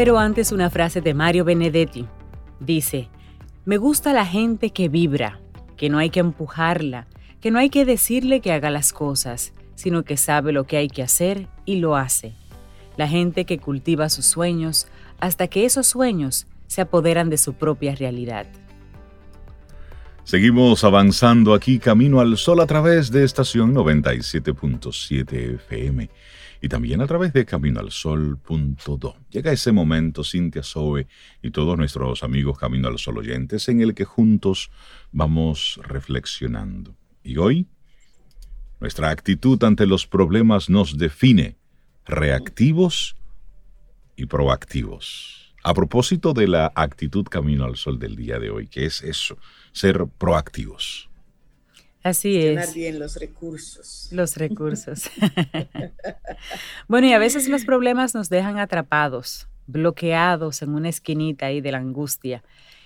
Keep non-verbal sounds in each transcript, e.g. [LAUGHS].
Pero antes una frase de Mario Benedetti. Dice, me gusta la gente que vibra, que no hay que empujarla, que no hay que decirle que haga las cosas, sino que sabe lo que hay que hacer y lo hace. La gente que cultiva sus sueños hasta que esos sueños se apoderan de su propia realidad. Seguimos avanzando aquí camino al sol a través de estación 97.7 FM y también a través de caminoalsol.do. Llega ese momento, Cintia Zoe y todos nuestros amigos Camino al Sol oyentes, en el que juntos vamos reflexionando. Y hoy, nuestra actitud ante los problemas nos define reactivos y proactivos. A propósito de la actitud Camino al Sol del día de hoy, que es eso, ser proactivos. Así es. bien los recursos. Los recursos. [LAUGHS] [LAUGHS] bueno, y a veces los problemas nos dejan atrapados, bloqueados en una esquinita ahí de la angustia.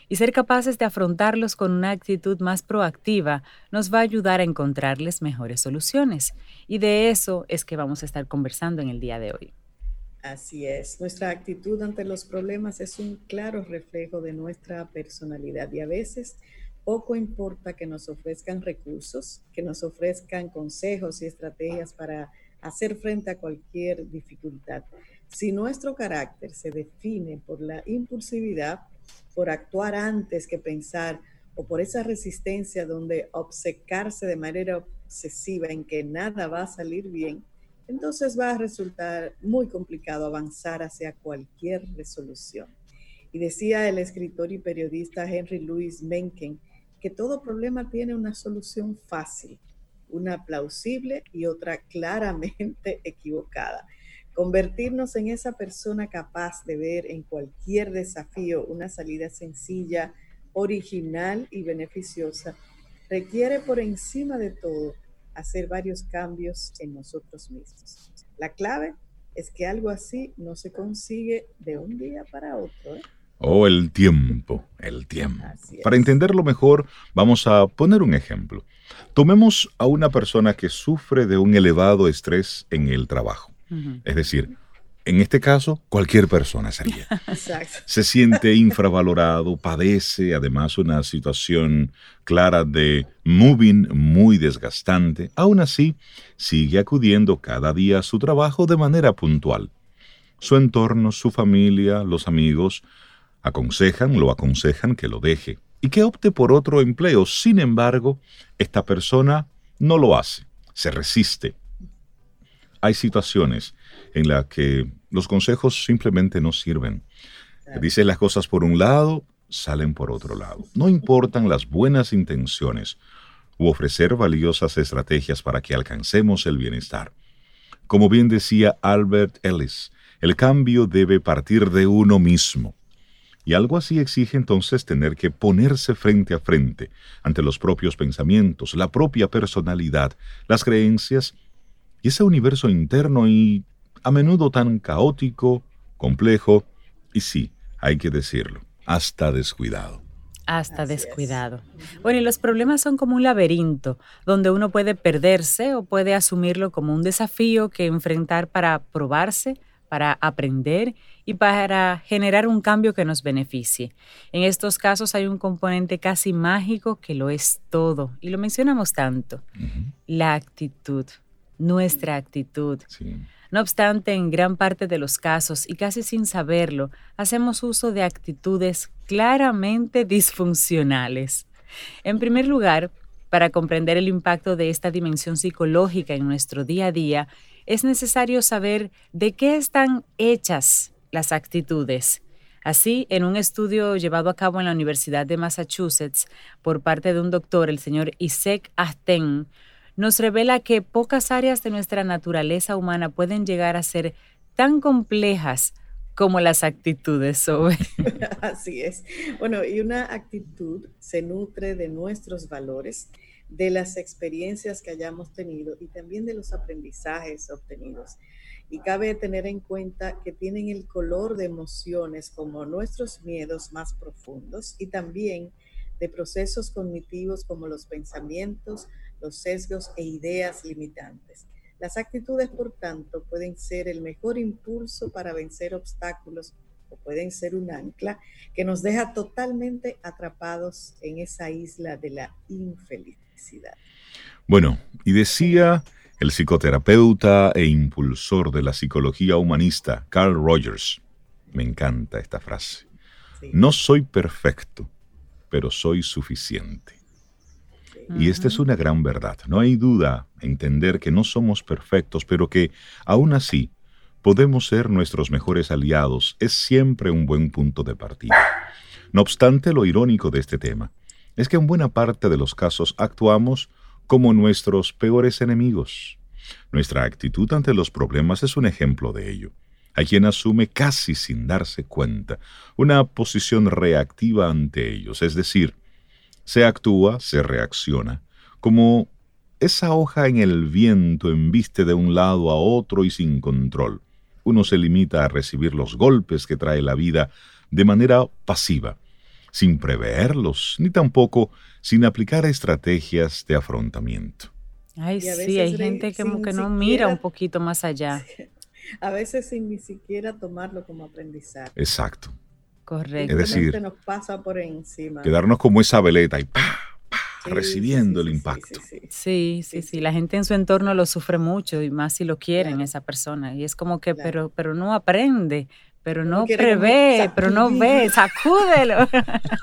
Y ser capaces de afrontarlos con una actitud más proactiva nos va a ayudar a encontrarles mejores soluciones. Y de eso es que vamos a estar conversando en el día de hoy. Así es, nuestra actitud ante los problemas es un claro reflejo de nuestra personalidad y a veces poco importa que nos ofrezcan recursos, que nos ofrezcan consejos y estrategias para hacer frente a cualquier dificultad. Si nuestro carácter se define por la impulsividad, por actuar antes que pensar o por esa resistencia donde obcecarse de manera obsesiva en que nada va a salir bien, entonces va a resultar muy complicado avanzar hacia cualquier resolución. Y decía el escritor y periodista Henry Louis Mencken que todo problema tiene una solución fácil, una plausible y otra claramente [LAUGHS] equivocada. Convertirnos en esa persona capaz de ver en cualquier desafío una salida sencilla, original y beneficiosa requiere por encima de todo hacer varios cambios en nosotros mismos. La clave es que algo así no se consigue de un día para otro. ¿eh? Oh, el tiempo, el tiempo. Para entenderlo mejor, vamos a poner un ejemplo. Tomemos a una persona que sufre de un elevado estrés en el trabajo. Es decir, en este caso, cualquier persona sería. [LAUGHS] Se siente infravalorado, padece además una situación clara de moving muy desgastante. Aún así, sigue acudiendo cada día a su trabajo de manera puntual. Su entorno, su familia, los amigos, Aconsejan, lo aconsejan que lo deje y que opte por otro empleo. Sin embargo, esta persona no lo hace, se resiste. Hay situaciones en las que los consejos simplemente no sirven. Dicen las cosas por un lado, salen por otro lado. No importan las buenas intenciones u ofrecer valiosas estrategias para que alcancemos el bienestar. Como bien decía Albert Ellis, el cambio debe partir de uno mismo. Y algo así exige entonces tener que ponerse frente a frente ante los propios pensamientos, la propia personalidad, las creencias y ese universo interno y a menudo tan caótico, complejo y sí, hay que decirlo, hasta descuidado. Hasta descuidado. Bueno, y los problemas son como un laberinto, donde uno puede perderse o puede asumirlo como un desafío que enfrentar para probarse, para aprender y para generar un cambio que nos beneficie. En estos casos hay un componente casi mágico que lo es todo y lo mencionamos tanto, la actitud, nuestra actitud. No obstante, en gran parte de los casos, y casi sin saberlo, hacemos uso de actitudes claramente disfuncionales. En primer lugar, para comprender el impacto de esta dimensión psicológica en nuestro día a día, es necesario saber de qué están hechas las actitudes. Así, en un estudio llevado a cabo en la Universidad de Massachusetts por parte de un doctor, el señor Isaac Asten, nos revela que pocas áreas de nuestra naturaleza humana pueden llegar a ser tan complejas como las actitudes sobre. [LAUGHS] Así es. Bueno, y una actitud se nutre de nuestros valores, de las experiencias que hayamos tenido y también de los aprendizajes obtenidos. Y cabe tener en cuenta que tienen el color de emociones como nuestros miedos más profundos y también de procesos cognitivos como los pensamientos, los sesgos e ideas limitantes. Las actitudes, por tanto, pueden ser el mejor impulso para vencer obstáculos pueden ser un ancla que nos deja totalmente atrapados en esa isla de la infelicidad. Bueno, y decía el psicoterapeuta e impulsor de la psicología humanista, Carl Rogers, me encanta esta frase, no soy perfecto, pero soy suficiente. Y esta es una gran verdad. No hay duda entender que no somos perfectos, pero que aún así podemos ser nuestros mejores aliados. Es siempre un buen punto de partida. No obstante, lo irónico de este tema es que en buena parte de los casos actuamos como nuestros peores enemigos. Nuestra actitud ante los problemas es un ejemplo de ello. Hay quien asume casi sin darse cuenta una posición reactiva ante ellos, es decir, se actúa, se reacciona, como esa hoja en el viento embiste de un lado a otro y sin control. Uno se limita a recibir los golpes que trae la vida de manera pasiva, sin preverlos, ni tampoco sin aplicar estrategias de afrontamiento. Ay, sí, hay gente que, que no mira un poquito más allá. [LAUGHS] A veces sin ni siquiera tomarlo como aprendizaje. Exacto. Correcto. Es decir, nos pasa por encima. Quedarnos como esa veleta y recibiendo el impacto. Sí sí, sí La gente en su entorno lo sufre mucho y más si lo quieren esa persona. Y es como que, pero, pero no aprende, pero no, prevé, pero no ve, [LAUGHS] sacúdelo.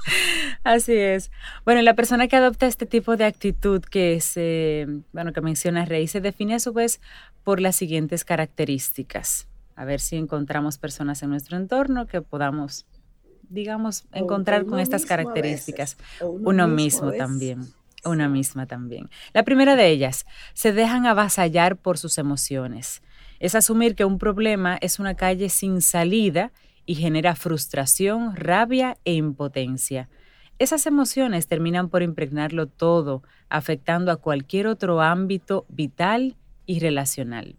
[LAUGHS] Así es. Bueno, la persona que adopta este tipo de actitud que se, bueno, que menciona Rey, se define a su vez por las siguientes características. A ver si encontramos personas en nuestro entorno que podamos digamos, encontrar con estas características. Uno, mismo, también. Una misma también. La primera de ellas, se dejan avasallar por sus emociones. Es asumir que un problema es una calle sin salida y genera frustración, rabia e impotencia. Esas emociones terminan por impregnarlo todo, afectando a cualquier otro ámbito vital y relacional.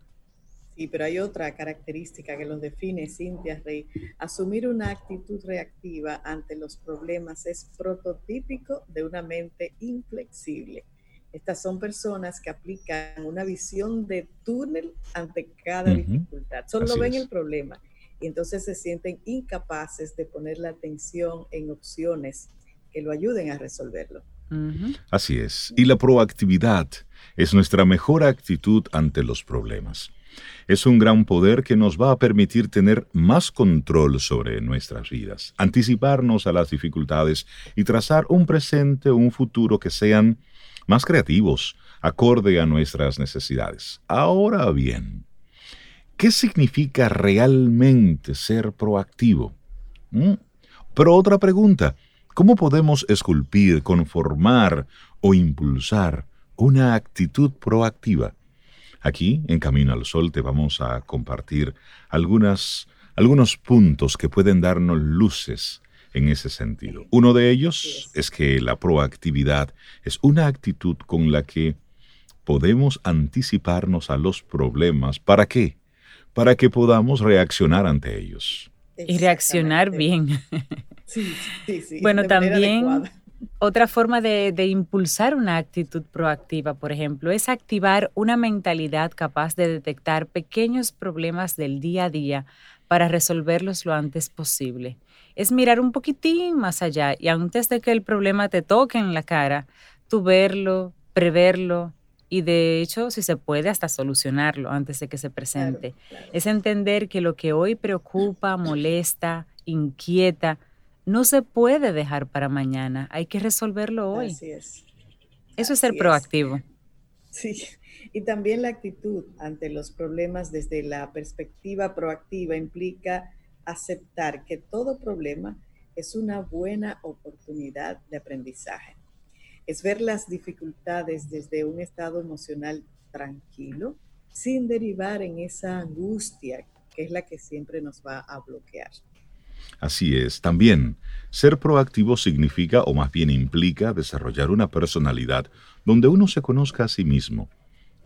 Sí, pero hay otra característica que los define, Cintia Rey. Asumir una actitud reactiva ante los problemas es prototípico de una mente inflexible. Estas son personas que aplican una visión de túnel ante cada dificultad. Solo ven el problema y entonces se sienten incapaces de poner la atención en opciones que lo ayuden a resolverlo. Así es. Y la proactividad es nuestra mejor actitud ante los problemas es un gran poder que nos va a permitir tener más control sobre nuestras vidas, anticiparnos a las dificultades y trazar un presente o un futuro que sean más creativos, acorde a nuestras necesidades. Ahora bien, ¿qué significa realmente ser proactivo? ¿Mm? Pero otra pregunta, ¿cómo podemos esculpir, conformar o impulsar una actitud proactiva? Aquí, en Camino al Sol, te vamos a compartir algunas, algunos puntos que pueden darnos luces en ese sentido. Uno de ellos es que la proactividad es una actitud con la que podemos anticiparnos a los problemas. ¿Para qué? Para que podamos reaccionar ante ellos. Y reaccionar bien. Sí, sí, sí. Bueno, también otra forma de, impulsar una actitud proactiva, por ejemplo, es activar una mentalidad capaz de detectar pequeños problemas del día a día para resolverlos lo antes posible. Es mirar un poquitín más allá y antes de que el problema te toque en la cara, tú verlo, preverlo y de hecho, si se puede, hasta solucionarlo antes de que se presente. Es entender que lo que hoy preocupa, molesta, inquieta, no se puede dejar para mañana, hay que resolverlo hoy. Así es. Eso es ser proactivo. Sí, y también la actitud ante los problemas desde la perspectiva proactiva implica aceptar que todo problema es una buena oportunidad de aprendizaje. es ver las dificultades desde un estado emocional tranquilo, sin derivar en esa angustia que es la que siempre nos va a bloquear. Así es, también ser proactivo significa, o más bien implica, desarrollar una personalidad donde uno se conozca a sí mismo,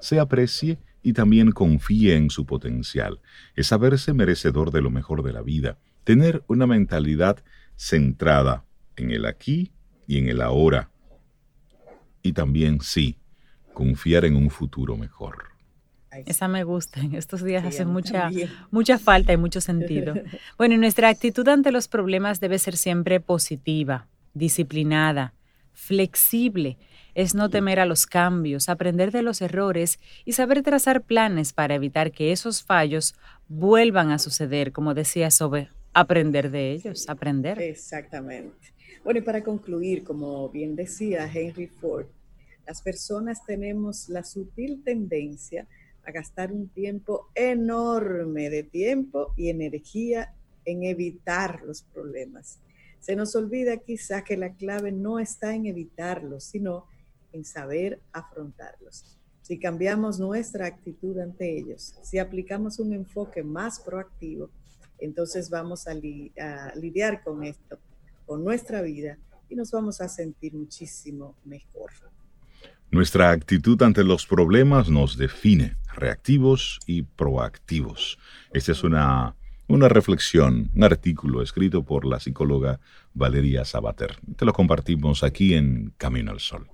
se aprecie y también confíe en su potencial, es saberse merecedor de lo mejor de la vida, tener una mentalidad centrada en el aquí y en el ahora, y también, sí, confiar en un futuro mejor. Esa me gusta. En estos días hace mucha, mucha falta y mucho sentido. [LAUGHS] Bueno, nuestra actitud ante los problemas debe ser siempre positiva, disciplinada, flexible. Es no temer a los cambios, aprender de los errores y saber trazar planes para evitar que esos fallos vuelvan a suceder, como decía sobre aprender de ellos, aprender. Exactamente. Bueno, y para concluir, como bien decía Henry Ford, las personas tenemos la sutil tendencia a gastar un tiempo enorme de tiempo y energía en evitar los problemas. Se nos olvida quizá que la clave no está en evitarlos, sino en saber afrontarlos. Si cambiamos nuestra actitud ante ellos, si aplicamos un enfoque más proactivo, entonces vamos a, lidiar con esto, con nuestra vida, y nos vamos a sentir muchísimo mejor. Nuestra actitud ante los problemas nos define, reactivos y proactivos. Esta es una, una reflexión, un artículo escrito por la psicóloga Valeria Sabater. Te lo compartimos aquí en Camino al Sol.